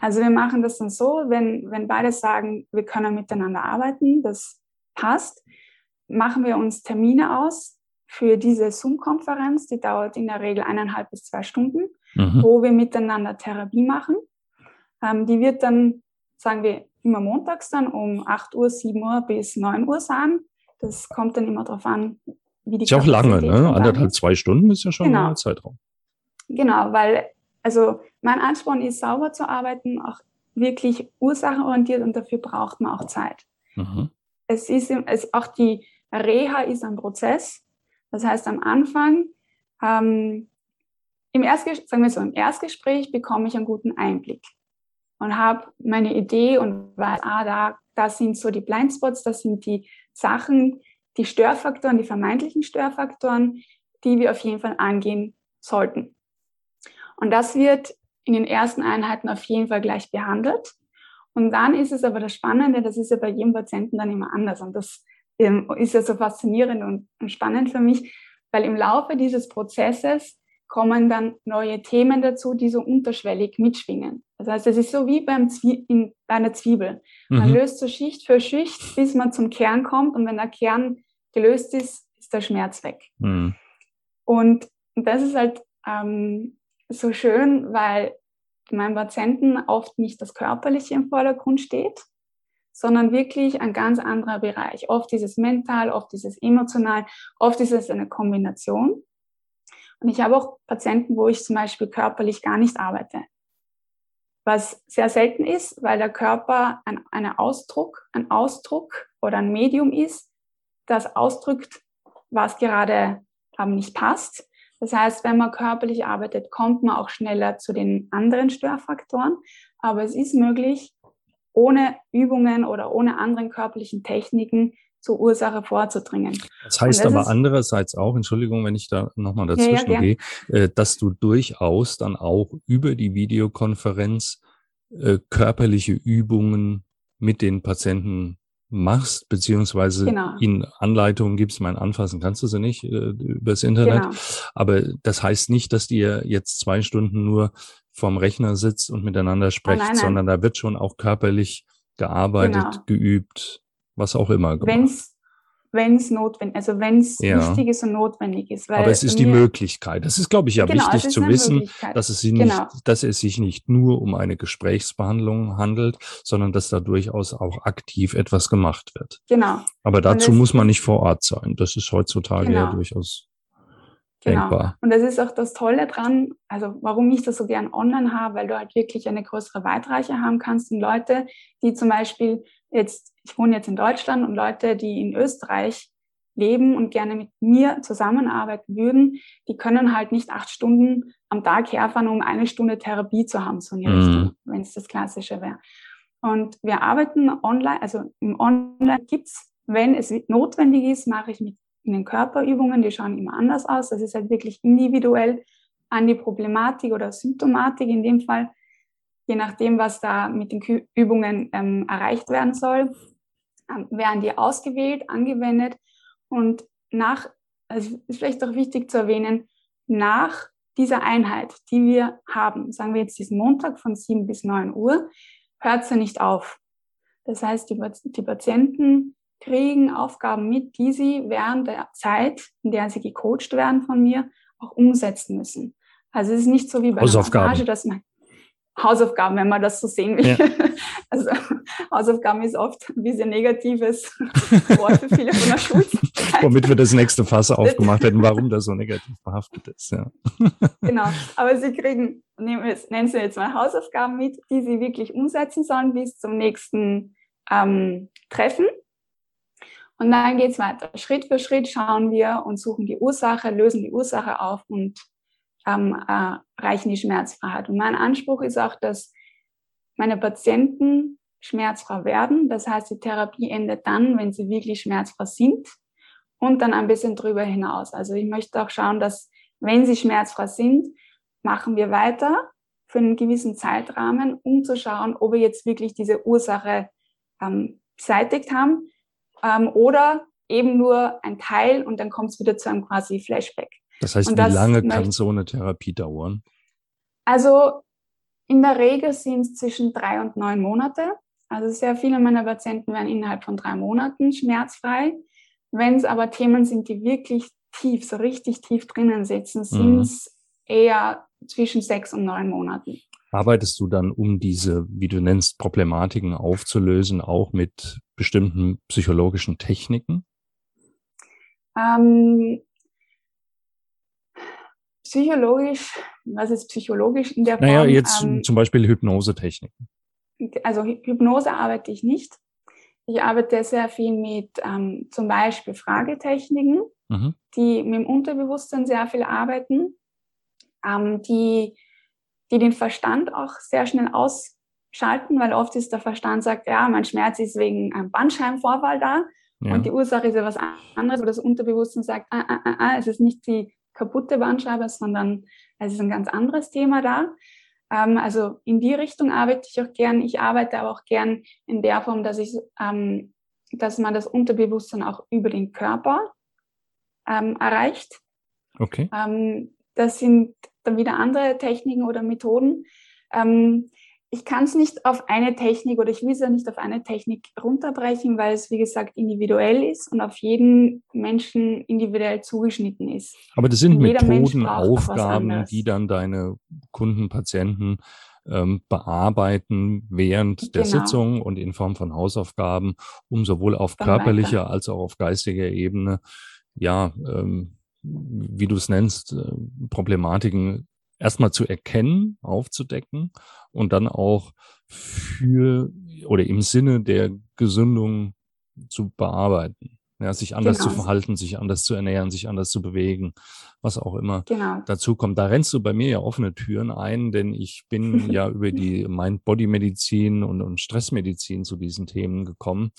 Also wir machen das dann so, wenn, wenn beide sagen, wir können miteinander arbeiten, das passt, machen wir uns Termine aus für diese Zoom-Konferenz, die dauert in der Regel eineinhalb bis zwei Stunden mhm. wo wir miteinander Therapie machen. Ähm, die wird dann, sagen wir, immer montags dann um 8 Uhr, 7 Uhr bis 9 Uhr sein. Das kommt dann immer darauf an, wie die Ist ja auch lange, ne? Anderthalb, zwei Stunden ist ja schon genau. ein Zeitraum. Genau, weil, also mein Ansporn ist, sauber zu arbeiten, auch wirklich ursachenorientiert und dafür braucht man auch Zeit. Mhm. Es ist es, auch die Reha ist ein Prozess. Das heißt, am Anfang ähm, im Erstgespräch, sagen wir so, im Erstgespräch bekomme ich einen guten Einblick und habe meine Idee und weiß, ah, da, das sind so die Blindspots, das sind die Sachen, die Störfaktoren, die vermeintlichen Störfaktoren, die wir auf jeden Fall angehen sollten. Und das wird in den ersten Einheiten auf jeden Fall gleich behandelt. Und dann ist es aber das Spannende, das ist ja bei jedem Patienten dann immer anders. Und das ähm, ist ja so faszinierend und spannend für mich, weil im Laufe dieses Prozesses kommen dann neue Themen dazu, die so unterschwellig mitschwingen. Das heißt, es ist so wie beim Zwie in, bei einer Zwiebel. Man mhm. löst so Schicht für Schicht, bis man zum Kern kommt. Und wenn der Kern gelöst ist, ist der Schmerz weg. Mhm. Und das ist halt ähm, so schön, weil meinem Patienten oft nicht das Körperliche im Vordergrund steht, sondern wirklich ein ganz anderer Bereich. Oft ist es mental, oft ist es emotional, oft ist es eine Kombination. Und ich habe auch Patienten, wo ich zum Beispiel körperlich gar nicht arbeite. Was sehr selten ist, weil der Körper ein, ein Ausdruck, ein Ausdruck oder ein Medium ist, das ausdrückt, was gerade ähm, nicht passt. Das heißt, wenn man körperlich arbeitet, kommt man auch schneller zu den anderen Störfaktoren. Aber es ist möglich, ohne Übungen oder ohne anderen körperlichen Techniken zur Ursache vorzudringen. Das heißt aber andererseits auch, Entschuldigung, wenn ich da nochmal dazwischen ja, ja, gehe, äh, dass du durchaus dann auch über die Videokonferenz äh, körperliche Übungen mit den Patienten machst, beziehungsweise genau. ihnen Anleitungen gibst. Mein Anfassen kannst du sie nicht äh, übers Internet. Genau. Aber das heißt nicht, dass ihr jetzt zwei Stunden nur vorm Rechner sitzt und miteinander sprecht, oh, nein, nein. sondern da wird schon auch körperlich gearbeitet, genau. geübt was auch immer Wenn es notwendig, also wenn es ja. wichtig ist und notwendig ist. Aber es ist die Möglichkeit. Das ist, glaube ich, ja genau, wichtig zu wissen, dass es, nicht, genau. dass es sich nicht nur um eine Gesprächsbehandlung handelt, sondern dass da durchaus auch aktiv etwas gemacht wird. Genau. Aber dazu muss man nicht vor Ort sein. Das ist heutzutage genau. ja durchaus Genau. Denkbar. Und das ist auch das Tolle dran, also warum ich das so gern online habe, weil du halt wirklich eine größere Weitreiche haben kannst und Leute, die zum Beispiel jetzt, ich wohne jetzt in Deutschland und Leute, die in Österreich leben und gerne mit mir zusammenarbeiten würden, die können halt nicht acht Stunden am Tag herfahren, um eine Stunde Therapie zu haben, so in die mhm. Richtung, wenn es das Klassische wäre. Und wir arbeiten online, also im Online gibt's, wenn es notwendig ist, mache ich mit in den Körperübungen, die schauen immer anders aus. Das ist halt wirklich individuell an die Problematik oder Symptomatik in dem Fall, je nachdem, was da mit den Übungen ähm, erreicht werden soll, ähm, werden die ausgewählt, angewendet und nach, also ist vielleicht auch wichtig zu erwähnen, nach dieser Einheit, die wir haben, sagen wir jetzt diesen Montag von 7 bis 9 Uhr, hört sie nicht auf. Das heißt, die, die Patienten kriegen Aufgaben mit, die sie während der Zeit, in der sie gecoacht werden von mir, auch umsetzen müssen. Also es ist nicht so wie bei einer Massage, dass man Hausaufgaben, wenn man das so sehen will. Ja. Also Hausaufgaben ist oft ein bisschen negatives Wort für viele von der Schulzeit. Womit wir das nächste Fass aufgemacht hätten, warum das so negativ behaftet ist. Ja. Genau, aber Sie kriegen, nennen Sie jetzt mal Hausaufgaben mit, die Sie wirklich umsetzen sollen bis zum nächsten ähm, Treffen. Und dann geht es weiter. Schritt für Schritt schauen wir und suchen die Ursache, lösen die Ursache auf und ähm, äh, erreichen die Schmerzfreiheit. Und mein Anspruch ist auch, dass meine Patienten schmerzfrei werden. Das heißt, die Therapie endet dann, wenn sie wirklich schmerzfrei sind und dann ein bisschen drüber hinaus. Also ich möchte auch schauen, dass wenn sie schmerzfrei sind, machen wir weiter für einen gewissen Zeitrahmen, um zu schauen, ob wir jetzt wirklich diese Ursache ähm, beseitigt haben ähm, oder eben nur ein Teil und dann kommt es wieder zu einem quasi Flashback. Das heißt, wie lange kann so eine Therapie dauern? Also in der Regel sind es zwischen drei und neun Monate. Also sehr viele meiner Patienten werden innerhalb von drei Monaten schmerzfrei. Wenn es aber Themen sind, die wirklich tief, so richtig tief drinnen sitzen, sind es mhm. eher zwischen sechs und neun Monaten. Arbeitest du dann, um diese, wie du nennst, Problematiken aufzulösen, auch mit bestimmten psychologischen Techniken? Ähm, psychologisch, was ist psychologisch in der Form? Naja, jetzt ähm, zum Beispiel Hypnosetechniken. Also Hypnose arbeite ich nicht. Ich arbeite sehr viel mit ähm, zum Beispiel Fragetechniken, mhm. die mit dem Unterbewusstsein sehr viel arbeiten, ähm, die, die den Verstand auch sehr schnell ausschalten, weil oft ist der Verstand sagt, ja, mein Schmerz ist wegen einem Bandscheibenvorfall da ja. und die Ursache ist ja was anderes, wo das Unterbewusstsein sagt, ah, ah, ah, ah, es ist nicht die kaputte Bandscheibe, sondern es ist ein ganz anderes Thema da. Ähm, also in die Richtung arbeite ich auch gern. Ich arbeite aber auch gern in der Form, dass ich, ähm, dass man das Unterbewusstsein auch über den Körper ähm, erreicht. Okay. Ähm, das sind dann wieder andere Techniken oder Methoden. Ich kann es nicht auf eine Technik oder ich will es ja nicht auf eine Technik runterbrechen, weil es, wie gesagt, individuell ist und auf jeden Menschen individuell zugeschnitten ist. Aber das sind Methoden, Aufgaben, die dann deine Kunden, Patienten ähm, bearbeiten während der genau. Sitzung und in Form von Hausaufgaben, um sowohl auf dann körperlicher weiter. als auch auf geistiger Ebene, ja, ähm, wie du es nennst, äh, Problematiken erstmal zu erkennen, aufzudecken und dann auch für oder im Sinne der Gesundung zu bearbeiten. Ja, sich anders genau. zu verhalten, sich anders zu ernähren, sich anders zu bewegen, was auch immer genau. dazu kommt. Da rennst du bei mir ja offene Türen ein, denn ich bin ja über die Mind-Body-Medizin und, und Stressmedizin zu diesen Themen gekommen.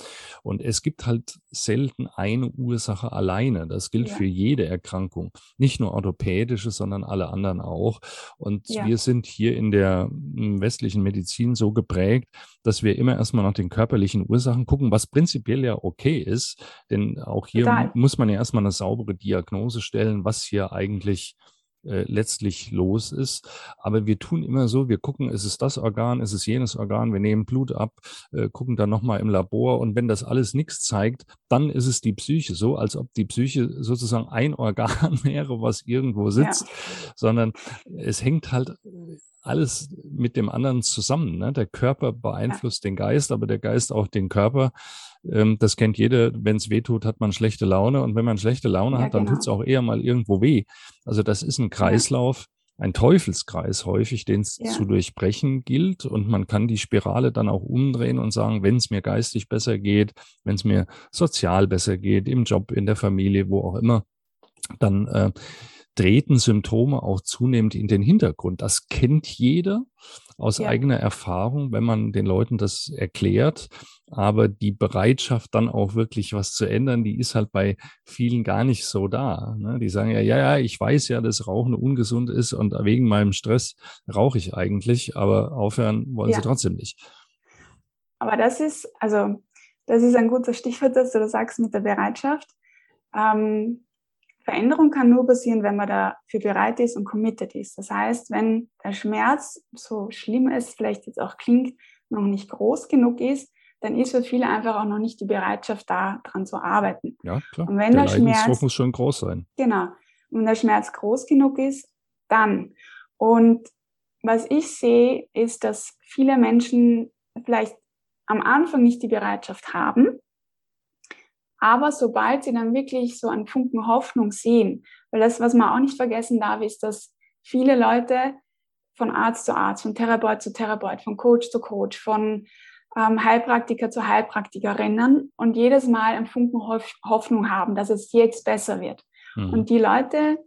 Und es gibt halt selten eine Ursache alleine. Das gilt ja. für jede Erkrankung. Nicht nur orthopädische, sondern alle anderen auch. Und ja. wir sind hier in der hm, westlichen Medizin so geprägt, dass wir immer erstmal nach den körperlichen Ursachen gucken, was prinzipiell ja okay ist. Denn auch hier Total. muss man ja erstmal eine saubere Diagnose stellen, was hier eigentlich äh, letztlich los ist. Aber wir tun immer so, wir gucken, ist es das Organ, ist es jenes Organ, wir nehmen Blut ab, äh, gucken dann nochmal im Labor und wenn das alles nichts zeigt, dann ist es die Psyche, so als ob die Psyche sozusagen ein Organ wäre, was irgendwo sitzt, ja. sondern es hängt halt alles mit dem anderen zusammen. Ne? Der Körper beeinflusst ja. den Geist, aber der Geist auch den Körper. Ähm, das kennt jeder. Wenn es weh tut, hat man schlechte Laune. Und wenn man schlechte Laune ja, hat, dann genau. tut es auch eher mal irgendwo weh. Also das ist ein Kreislauf, ja. ein Teufelskreis häufig, den es zu durchbrechen gilt. Und man kann die Spirale dann auch umdrehen und sagen, wenn es mir geistig besser geht, wenn es mir sozial besser geht, im Job, in der Familie, wo auch immer, dann äh, treten Symptome auch zunehmend in den Hintergrund. Das kennt jeder aus ja. eigener Erfahrung, wenn man den Leuten das erklärt. Aber die Bereitschaft, dann auch wirklich was zu ändern, die ist halt bei vielen gar nicht so da. Ne? Die sagen ja, ja, ja, ich weiß ja, dass Rauchen ungesund ist und wegen meinem Stress rauche ich eigentlich, aber aufhören wollen ja. sie trotzdem nicht. Aber das ist, also, das ist ein guter Stichwort, dass du das sagst mit der Bereitschaft. Ähm, Veränderung kann nur passieren, wenn man dafür bereit ist und committed ist. Das heißt, wenn der Schmerz, so schlimm es vielleicht jetzt auch klingt, noch nicht groß genug ist, dann ist für viele einfach auch noch nicht die Bereitschaft da, dran zu arbeiten. Ja, klar. Und wenn der, der Schmerz muss schon groß sein. Genau. Und wenn der Schmerz groß genug ist, dann. Und was ich sehe, ist, dass viele Menschen vielleicht am Anfang nicht die Bereitschaft haben, aber sobald sie dann wirklich so einen Funken Hoffnung sehen, weil das, was man auch nicht vergessen darf, ist, dass viele Leute von Arzt zu Arzt, von Therapeut zu Therapeut, von Coach zu Coach, von ähm, Heilpraktiker zu Heilpraktiker rennen und jedes Mal einen Funken Hoffnung haben, dass es jetzt besser wird. Mhm. Und die Leute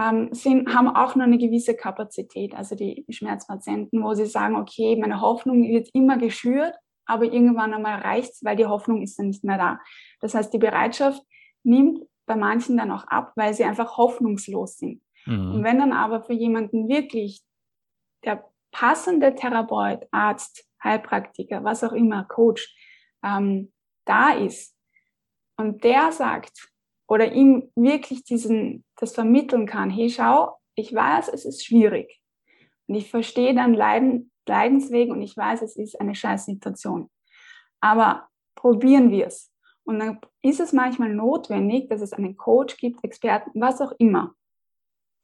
ähm, sind, haben auch noch eine gewisse Kapazität, also die Schmerzpatienten, wo sie sagen, okay, meine Hoffnung wird immer geschürt, aber irgendwann einmal reicht's, weil die Hoffnung ist dann nicht mehr da. Das heißt, die Bereitschaft nimmt bei manchen dann auch ab, weil sie einfach hoffnungslos sind. Mhm. Und wenn dann aber für jemanden wirklich der passende Therapeut, Arzt, Heilpraktiker, was auch immer, Coach, ähm, da ist und der sagt oder ihm wirklich diesen, das vermitteln kann, hey, schau, ich weiß, es ist schwierig und ich verstehe dann Leiden, Leidensweg und ich weiß, es ist eine Scheißsituation. Aber probieren wir es. Und dann ist es manchmal notwendig, dass es einen Coach gibt, Experten, was auch immer,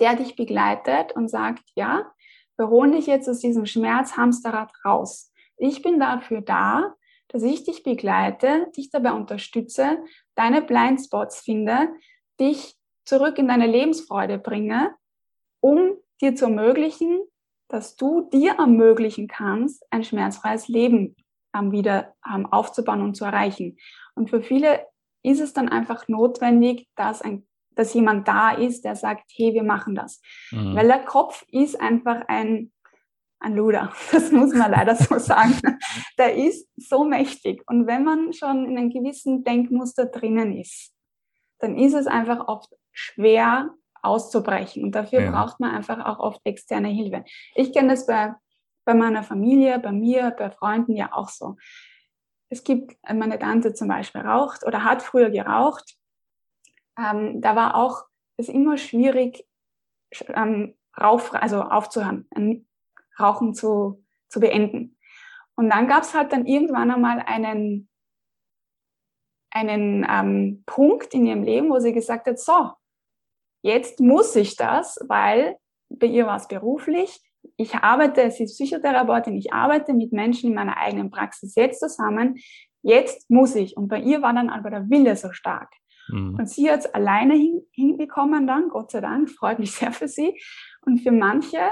der dich begleitet und sagt, ja, wir holen dich jetzt aus diesem Schmerzhamsterrad raus. Ich bin dafür da, dass ich dich begleite, dich dabei unterstütze, deine Blindspots finde, dich zurück in deine Lebensfreude bringe, um dir zu ermöglichen, dass du dir ermöglichen kannst, ein schmerzfreies Leben wieder aufzubauen und zu erreichen. Und für viele ist es dann einfach notwendig, dass ein dass jemand da ist, der sagt, hey, wir machen das. Mhm. Weil der Kopf ist einfach ein, ein Luder. Das muss man leider so sagen. Der ist so mächtig. Und wenn man schon in einem gewissen Denkmuster drinnen ist, dann ist es einfach oft schwer auszubrechen. Und dafür ja. braucht man einfach auch oft externe Hilfe. Ich kenne das bei, bei meiner Familie, bei mir, bei Freunden ja auch so. Es gibt, meine Tante zum Beispiel raucht oder hat früher geraucht ähm, da war auch es immer schwierig, ähm, rauf, also aufzuhören, Rauchen zu, zu beenden. Und dann gab es halt dann irgendwann einmal einen, einen ähm, Punkt in ihrem Leben, wo sie gesagt hat, so, jetzt muss ich das, weil bei ihr war es beruflich. Ich arbeite, sie ist Psychotherapeutin, ich arbeite mit Menschen in meiner eigenen Praxis jetzt zusammen. Jetzt muss ich. Und bei ihr war dann aber der Wille so stark. Mhm. Und sie hat es alleine hin, hinbekommen dann, Gott sei Dank, freut mich sehr für sie. Und für manche,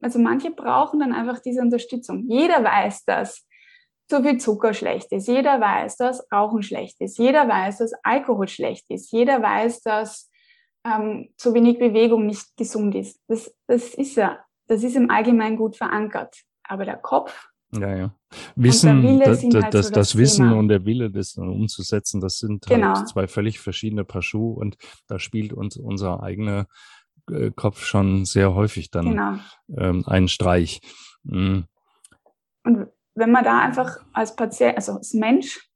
also manche brauchen dann einfach diese Unterstützung. Jeder weiß, dass zu viel Zucker schlecht ist. Jeder weiß, dass Rauchen schlecht ist. Jeder weiß, dass Alkohol schlecht ist. Jeder weiß, dass ähm, zu wenig Bewegung nicht gesund ist. Das, das ist ja, das ist im Allgemeinen gut verankert. Aber der Kopf ja, ja. Wissen, das, das, halt das, so das Wissen Thema. und der Wille, das umzusetzen, das sind halt genau. halt zwei völlig verschiedene Paar Schuhe und da spielt uns unser eigener äh, Kopf schon sehr häufig dann genau. ähm, einen Streich. Mhm. Und wenn man da einfach als Patient, also als Mensch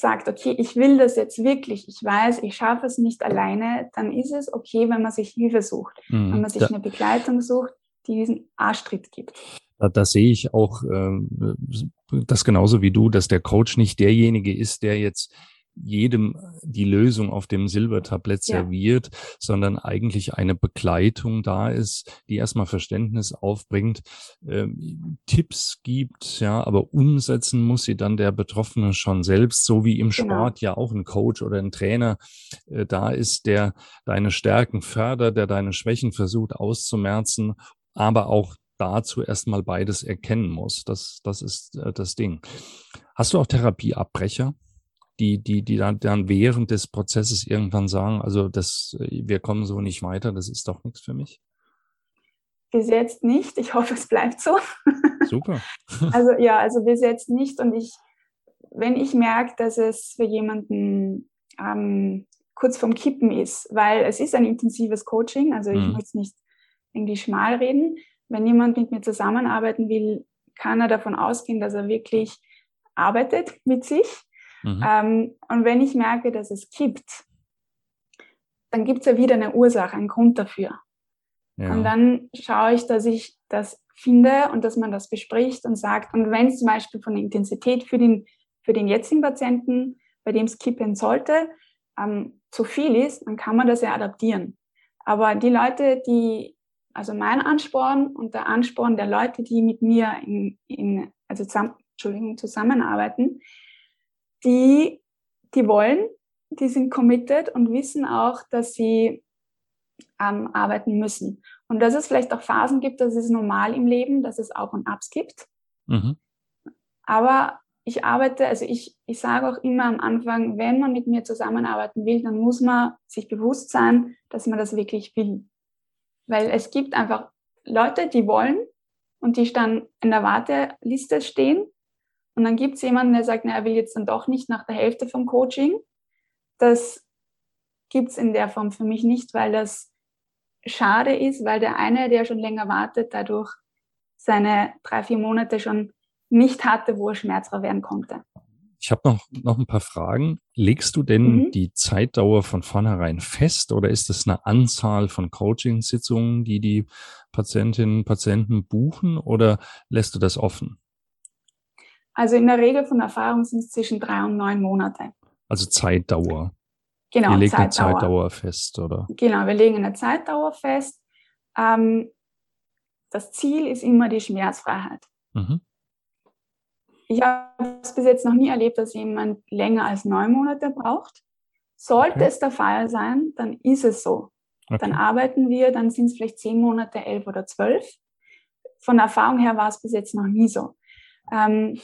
sagt, okay, ich will das jetzt wirklich, ich weiß, ich schaffe es nicht alleine, dann ist es okay, wenn man sich Hilfe sucht, mhm. wenn man sich ja. eine Begleitung sucht, die diesen Arschtritt gibt. Da, da sehe ich auch äh, das genauso wie du, dass der Coach nicht derjenige ist, der jetzt jedem die Lösung auf dem Silbertablett ja. serviert, sondern eigentlich eine Begleitung da ist, die erstmal Verständnis aufbringt, äh, Tipps gibt, ja, aber umsetzen muss sie dann der Betroffene schon selbst, so wie im genau. Sport ja auch ein Coach oder ein Trainer äh, da ist, der deine Stärken fördert, der deine Schwächen versucht auszumerzen, aber auch dazu erstmal beides erkennen muss. Das, das ist äh, das Ding. Hast du auch Therapieabbrecher, die, die, die dann, dann während des Prozesses irgendwann sagen, also das, wir kommen so nicht weiter, das ist doch nichts für mich? Bis jetzt nicht. Ich hoffe, es bleibt so. Super. also ja, also bis jetzt nicht. Und ich, wenn ich merke, dass es für jemanden ähm, kurz vorm Kippen ist, weil es ist ein intensives Coaching, also ich mhm. muss nicht irgendwie schmal reden, wenn jemand mit mir zusammenarbeiten will, kann er davon ausgehen, dass er wirklich arbeitet mit sich. Mhm. Ähm, und wenn ich merke, dass es kippt, dann gibt es ja wieder eine Ursache, einen Grund dafür. Ja. Und dann schaue ich, dass ich das finde und dass man das bespricht und sagt, und wenn es zum Beispiel von der Intensität für den, für den jetzigen Patienten, bei dem es kippen sollte, ähm, zu viel ist, dann kann man das ja adaptieren. Aber die Leute, die also mein Ansporn und der Ansporn der Leute, die mit mir in, in also zusammen, Entschuldigung, zusammenarbeiten, die, die wollen, die sind committed und wissen auch, dass sie ähm, arbeiten müssen. Und dass es vielleicht auch Phasen gibt, das ist normal im Leben, dass es Auf und Abs gibt. Mhm. Aber ich arbeite, also ich, ich sage auch immer am Anfang, wenn man mit mir zusammenarbeiten will, dann muss man sich bewusst sein, dass man das wirklich will. Weil es gibt einfach Leute, die wollen und die dann in der Warteliste stehen. Und dann gibt es jemanden, der sagt, na, er will jetzt dann doch nicht nach der Hälfte vom Coaching. Das gibt es in der Form für mich nicht, weil das schade ist, weil der eine, der schon länger wartet, dadurch seine drei, vier Monate schon nicht hatte, wo er schmerzfrei werden konnte. Ich habe noch, noch ein paar Fragen. Legst du denn mhm. die Zeitdauer von vornherein fest oder ist es eine Anzahl von Coaching-Sitzungen, die die Patientinnen und Patienten buchen oder lässt du das offen? Also in der Regel von Erfahrung sind es zwischen drei und neun Monate. Also Zeitdauer. Genau. Ihr legt Zeitdauer. eine Zeitdauer fest, oder? Genau, wir legen eine Zeitdauer fest. Ähm, das Ziel ist immer die Schmerzfreiheit. Mhm. Ich habe es bis jetzt noch nie erlebt, dass jemand länger als neun Monate braucht. Sollte okay. es der Fall sein, dann ist es so. Okay. Dann arbeiten wir, dann sind es vielleicht zehn Monate, elf oder zwölf. Von der Erfahrung her war es bis jetzt noch nie so. Ähm,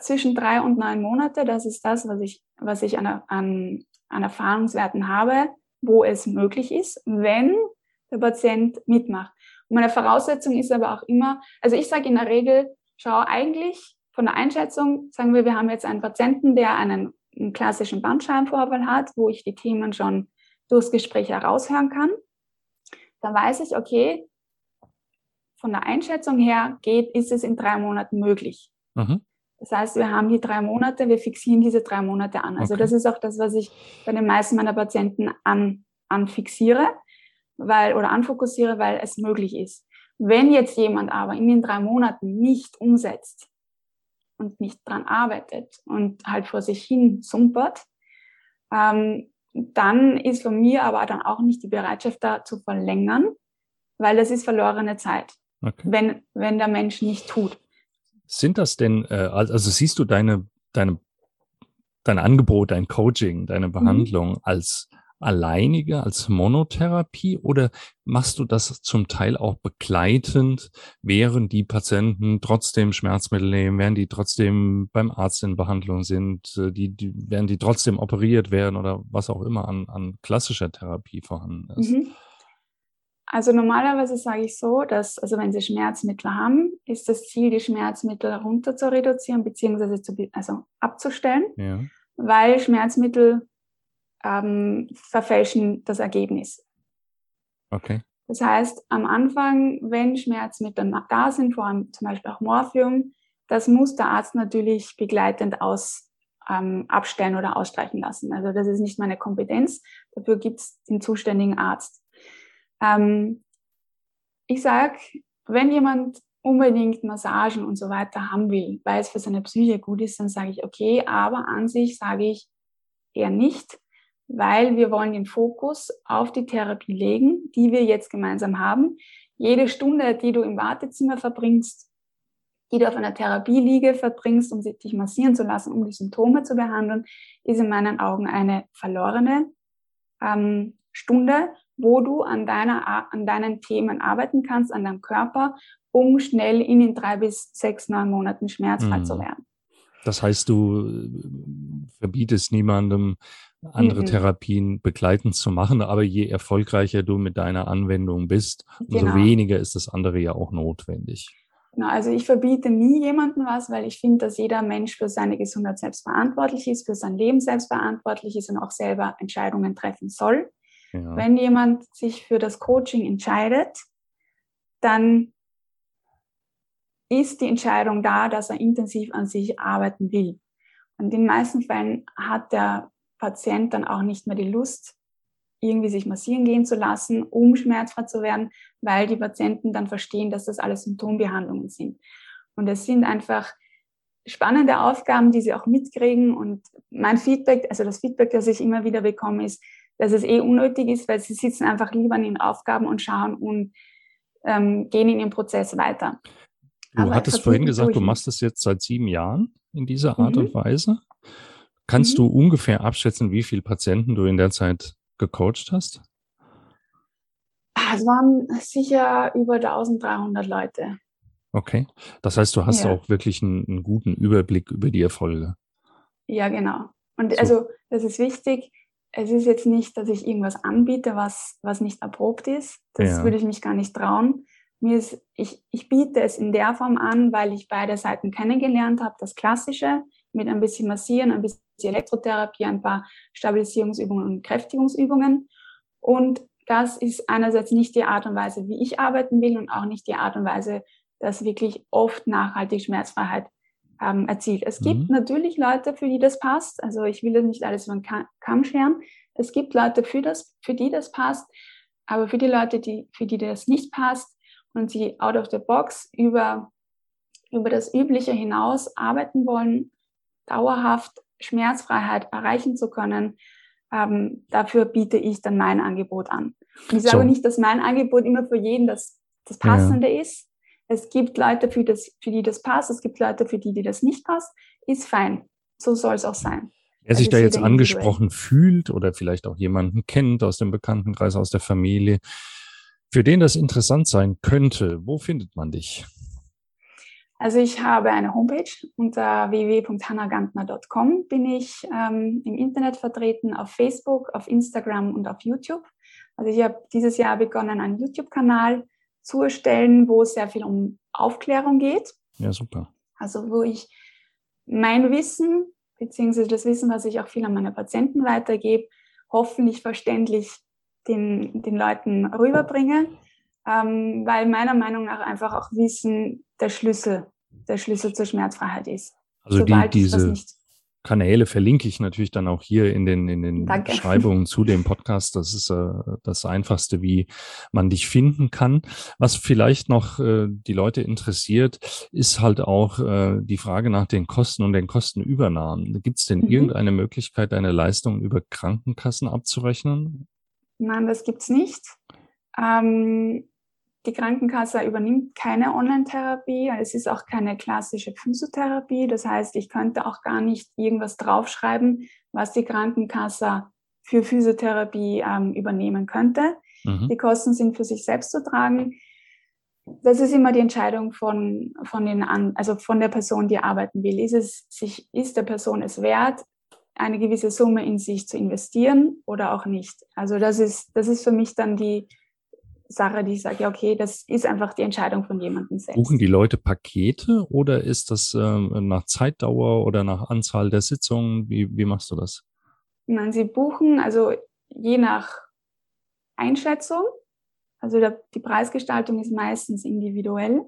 zwischen drei und neun Monate, das ist das, was ich, was ich an, an, an Erfahrungswerten habe, wo es möglich ist, wenn der Patient mitmacht. Und meine Voraussetzung ist aber auch immer, also ich sage in der Regel, schau eigentlich von der Einschätzung, sagen wir, wir haben jetzt einen Patienten, der einen, einen klassischen Bandscheibenvorfall hat, wo ich die Themen schon durchs Gespräch heraushören kann. Dann weiß ich, okay, von der Einschätzung her geht, ist es in drei Monaten möglich. Mhm. Das heißt, wir haben die drei Monate, wir fixieren diese drei Monate an. Also okay. das ist auch das, was ich bei den meisten meiner Patienten an, anfixiere weil, oder anfokussiere, weil es möglich ist. Wenn jetzt jemand aber in den drei Monaten nicht umsetzt und nicht dran arbeitet und halt vor sich hin sumpert, ähm, dann ist von mir aber dann auch nicht die Bereitschaft da zu verlängern, weil das ist verlorene Zeit, okay. wenn, wenn der Mensch nicht tut. Sind das denn, äh, also siehst du deine, deine, dein Angebot, dein Coaching, deine mhm. Behandlung mhm. als alleinige als Monotherapie oder machst du das zum Teil auch begleitend, während die Patienten trotzdem Schmerzmittel nehmen, während die trotzdem beim Arzt in Behandlung sind, äh, die, die, während die trotzdem operiert werden oder was auch immer an, an klassischer Therapie vorhanden ist? Mhm. Also normalerweise sage ich so, dass, also wenn Sie Schmerzmittel haben, ist das Ziel, die Schmerzmittel runter zu reduzieren, beziehungsweise zu, also abzustellen, ja. weil Schmerzmittel ähm, verfälschen das Ergebnis. Okay. Das heißt, am Anfang, wenn Schmerzmittel da sind, vor allem zum Beispiel auch Morphium, das muss der Arzt natürlich begleitend aus, ähm, abstellen oder ausstreichen lassen. Also das ist nicht meine Kompetenz. Dafür gibt es den zuständigen Arzt. Ähm, ich sage, wenn jemand unbedingt Massagen und so weiter haben will, weil es für seine Psyche gut ist, dann sage ich, okay, aber an sich sage ich eher nicht, weil wir wollen den Fokus auf die Therapie legen, die wir jetzt gemeinsam haben. Jede Stunde, die du im Wartezimmer verbringst, die du auf einer Therapieliege verbringst, um dich massieren zu lassen, um die Symptome zu behandeln, ist in meinen Augen eine verlorene ähm, Stunde, wo du an, deiner, an deinen Themen arbeiten kannst, an deinem Körper, um schnell in den drei bis sechs, neun Monaten schmerzfrei mhm. zu werden. Das heißt, du äh, verbietest niemandem, andere mhm. Therapien begleitend zu machen. Aber je erfolgreicher du mit deiner Anwendung bist, umso genau. weniger ist das andere ja auch notwendig. Genau, also ich verbiete nie jemandem was, weil ich finde, dass jeder Mensch für seine Gesundheit selbst verantwortlich ist, für sein Leben selbst verantwortlich ist und auch selber Entscheidungen treffen soll. Ja. Wenn jemand sich für das Coaching entscheidet, dann ist die Entscheidung da, dass er intensiv an sich arbeiten will. Und in den meisten Fällen hat der Patient dann auch nicht mehr die Lust, irgendwie sich massieren gehen zu lassen, um schmerzfrei zu werden, weil die Patienten dann verstehen, dass das alles Symptombehandlungen sind. Und es sind einfach spannende Aufgaben, die sie auch mitkriegen. Und mein Feedback, also das Feedback, das ich immer wieder bekomme, ist, dass es eh unnötig ist, weil sie sitzen einfach lieber an ihren Aufgaben und schauen und ähm, gehen in ihren Prozess weiter. Du Aber hattest vorhin gesagt, du machst das jetzt seit sieben Jahren in dieser Art mhm. und Weise. Kannst mhm. du ungefähr abschätzen, wie viele Patienten du in der Zeit gecoacht hast? Ah, es waren sicher über 1300 Leute. Okay. Das heißt, du hast ja. auch wirklich einen, einen, guten Überblick über die Erfolge. Ja, genau. Und so. also, das ist wichtig. Es ist jetzt nicht, dass ich irgendwas anbiete, was, was nicht erprobt ist. Das ja. würde ich mich gar nicht trauen. Mir ist, ich, ich biete es in der Form an, weil ich beide Seiten kennengelernt habe. Das Klassische mit ein bisschen Massieren, ein bisschen Elektrotherapie, ein paar Stabilisierungsübungen und Kräftigungsübungen. Und das ist einerseits nicht die Art und Weise, wie ich arbeiten will und auch nicht die Art und Weise, dass wirklich oft nachhaltig Schmerzfreiheit ähm, erzielt. Es gibt mhm. natürlich Leute, für die das passt. Also ich will das nicht alles über den Kamm scheren. Es gibt Leute, für, das, für die das passt. Aber für die Leute, die, für die das nicht passt und sie out of the box über, über das Übliche hinaus arbeiten wollen, dauerhaft Schmerzfreiheit erreichen zu können, ähm, dafür biete ich dann mein Angebot an. Und ich sage so. nicht, dass mein Angebot immer für jeden das, das Passende ja. ist. Es gibt Leute, für, das, für die das passt, es gibt Leute, für die, die das nicht passt. Ist fein. So soll es auch sein. Wer sich da jetzt angesprochen fühlt oder vielleicht auch jemanden kennt aus dem Bekanntenkreis, aus der Familie, für den das interessant sein könnte, wo findet man dich? Also ich habe eine Homepage unter www.hannagantner.com bin ich ähm, im Internet vertreten, auf Facebook, auf Instagram und auf YouTube. Also ich habe dieses Jahr begonnen, einen YouTube-Kanal zu erstellen, wo es sehr viel um Aufklärung geht. Ja, super. Also wo ich mein Wissen, beziehungsweise das Wissen, was ich auch viel an meine Patienten weitergebe, hoffentlich verständlich den, den Leuten rüberbringe ähm, weil meiner Meinung nach einfach auch Wissen der Schlüssel, der Schlüssel zur Schmerzfreiheit ist. Also die, diese Kanäle verlinke ich natürlich dann auch hier in den, in den Beschreibungen zu dem Podcast. Das ist äh, das Einfachste, wie man dich finden kann. Was vielleicht noch äh, die Leute interessiert, ist halt auch äh, die Frage nach den Kosten und den Kostenübernahmen. Gibt es denn mhm. irgendeine Möglichkeit, deine Leistung über Krankenkassen abzurechnen? Nein, das gibt's nicht. Ähm, die Krankenkasse übernimmt keine Online-Therapie. Es ist auch keine klassische Physiotherapie. Das heißt, ich könnte auch gar nicht irgendwas draufschreiben, was die Krankenkasse für Physiotherapie ähm, übernehmen könnte. Mhm. Die Kosten sind für sich selbst zu tragen. Das ist immer die Entscheidung von, von, den an, also von der Person, die arbeiten will. Ist, es sich, ist der Person es wert, eine gewisse Summe in sich zu investieren oder auch nicht? Also das ist, das ist für mich dann die, Sache, die ich sage, ja, okay, das ist einfach die Entscheidung von jemandem selbst. Buchen die Leute Pakete oder ist das ähm, nach Zeitdauer oder nach Anzahl der Sitzungen? Wie, wie machst du das? Nein, sie buchen, also je nach Einschätzung, also der, die Preisgestaltung ist meistens individuell.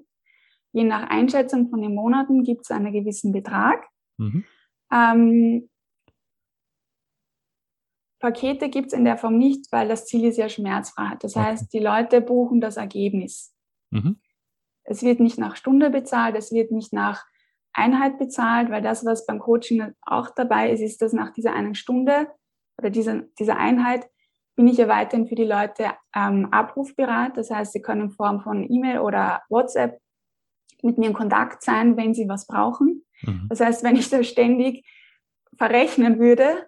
Je nach Einschätzung von den Monaten gibt es einen gewissen Betrag. Mhm. Ähm, Pakete gibt es in der Form nicht, weil das Ziel ist ja Schmerzfreiheit. Das okay. heißt, die Leute buchen das Ergebnis. Mhm. Es wird nicht nach Stunde bezahlt, es wird nicht nach Einheit bezahlt, weil das, was beim Coaching auch dabei ist, ist, dass nach dieser einen Stunde oder dieser, dieser Einheit bin ich ja weiterhin für die Leute ähm, abrufbereit. Das heißt, sie können in Form von E-Mail oder WhatsApp mit mir in Kontakt sein, wenn sie was brauchen. Mhm. Das heißt, wenn ich da ständig verrechnen würde,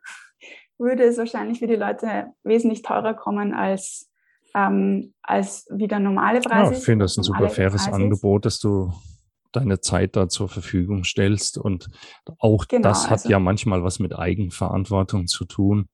würde es wahrscheinlich für die Leute wesentlich teurer kommen als, ähm, als wie der normale Preis ja, Ich finde das ein super faires Preis Angebot, dass du deine Zeit da zur Verfügung stellst. Und auch genau, das hat also, ja manchmal was mit Eigenverantwortung zu tun,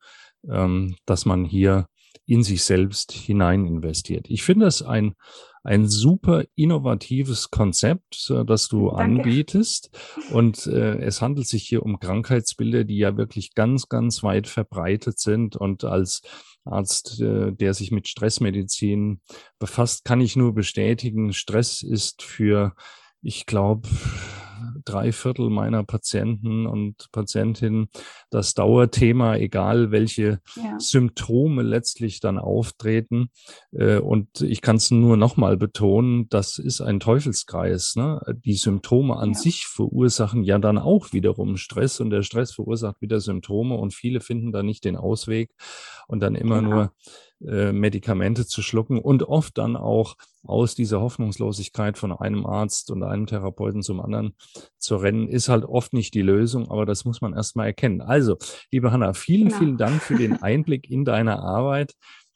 ähm, dass man hier in sich selbst hinein investiert. Ich finde es ein, ein super innovatives Konzept, das du Danke. anbietest. Und äh, es handelt sich hier um Krankheitsbilder, die ja wirklich ganz, ganz weit verbreitet sind. Und als Arzt, äh, der sich mit Stressmedizin befasst, kann ich nur bestätigen, Stress ist für, ich glaube, drei Viertel meiner Patienten und Patientinnen das Dauerthema, egal welche ja. Symptome letztlich dann auftreten. Äh, und ich kann es nur nochmal betonen, das ist ein Teufelskreis. Ne? Die Symptome an ja. sich verursachen ja dann auch wiederum Stress und der Stress verursacht wieder Symptome und viele finden da nicht den Ausweg und dann immer genau. nur äh, Medikamente zu schlucken und oft dann auch aus dieser Hoffnungslosigkeit von einem Arzt und einem Therapeuten zum anderen zu rennen, ist halt oft nicht die Lösung, aber das muss man erstmal erkennen. Also, liebe Hanna, vielen, genau. vielen Dank für den Einblick in deine Arbeit.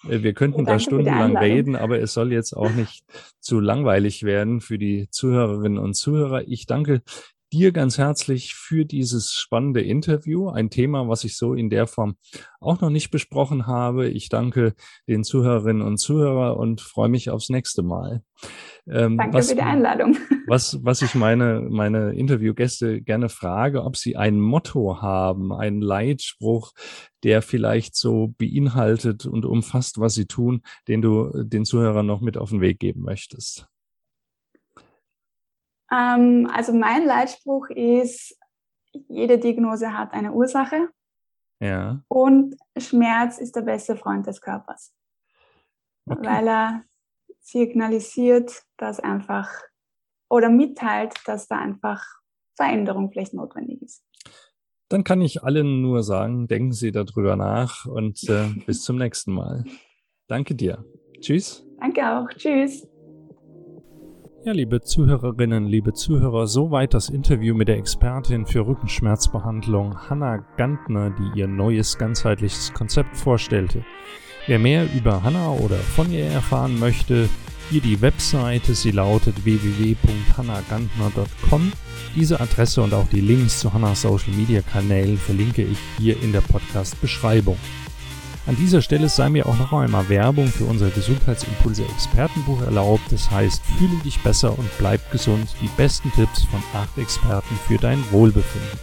Äh, wir könnten da stundenlang reden, aber es soll jetzt auch nicht zu langweilig werden für die Zuhörerinnen und Zuhörer. Ich danke dir ganz herzlich für dieses spannende Interview. Ein Thema, was ich so in der Form auch noch nicht besprochen habe. Ich danke den Zuhörerinnen und Zuhörern und freue mich aufs nächste Mal. Ähm, danke was, für die Einladung. Was, was ich meine, meine Interviewgäste gerne frage, ob sie ein Motto haben, einen Leitspruch, der vielleicht so beinhaltet und umfasst, was sie tun, den du den Zuhörern noch mit auf den Weg geben möchtest. Ähm, also mein Leitspruch ist, jede Diagnose hat eine Ursache. Ja. Und Schmerz ist der beste Freund des Körpers. Okay. Weil er signalisiert, dass einfach oder mitteilt, dass da einfach Veränderung vielleicht notwendig ist. Dann kann ich allen nur sagen, denken Sie darüber nach und äh, bis zum nächsten Mal. Danke dir. Tschüss. Danke auch. Tschüss. Ja, liebe Zuhörerinnen, liebe Zuhörer, soweit das Interview mit der Expertin für Rückenschmerzbehandlung Hanna Gantner, die ihr neues ganzheitliches Konzept vorstellte. Wer mehr über Hanna oder von ihr erfahren möchte, hier die Webseite, sie lautet www.hannagantner.com. Diese Adresse und auch die Links zu Hannas Social Media Kanälen verlinke ich hier in der Podcast Beschreibung. An dieser Stelle sei mir auch noch einmal Werbung für unser Gesundheitsimpulse Expertenbuch erlaubt. Das heißt, fühle dich besser und bleib gesund. Die besten Tipps von acht Experten für dein Wohlbefinden.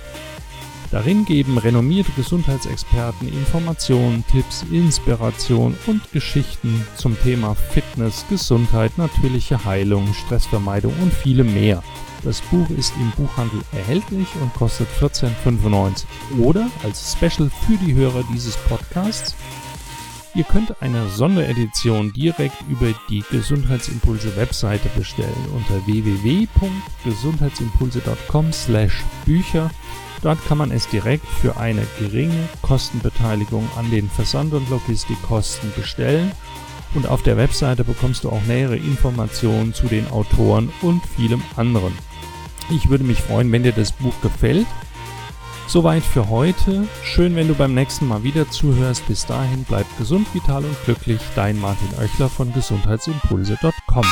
Darin geben renommierte Gesundheitsexperten Informationen, Tipps, Inspiration und Geschichten zum Thema Fitness, Gesundheit, natürliche Heilung, Stressvermeidung und viele mehr. Das Buch ist im Buchhandel erhältlich und kostet 14,95 oder als Special für die Hörer dieses Podcasts. Ihr könnt eine Sonderedition direkt über die Gesundheitsimpulse Webseite bestellen unter www.gesundheitsimpulse.com/bücher. Dort kann man es direkt für eine geringe Kostenbeteiligung an den Versand- und Logistikkosten bestellen und auf der Webseite bekommst du auch nähere Informationen zu den Autoren und vielem anderen. Ich würde mich freuen, wenn dir das Buch gefällt. Soweit für heute. Schön, wenn du beim nächsten Mal wieder zuhörst. Bis dahin bleib gesund, vital und glücklich. Dein Martin Oechler von gesundheitsimpulse.com.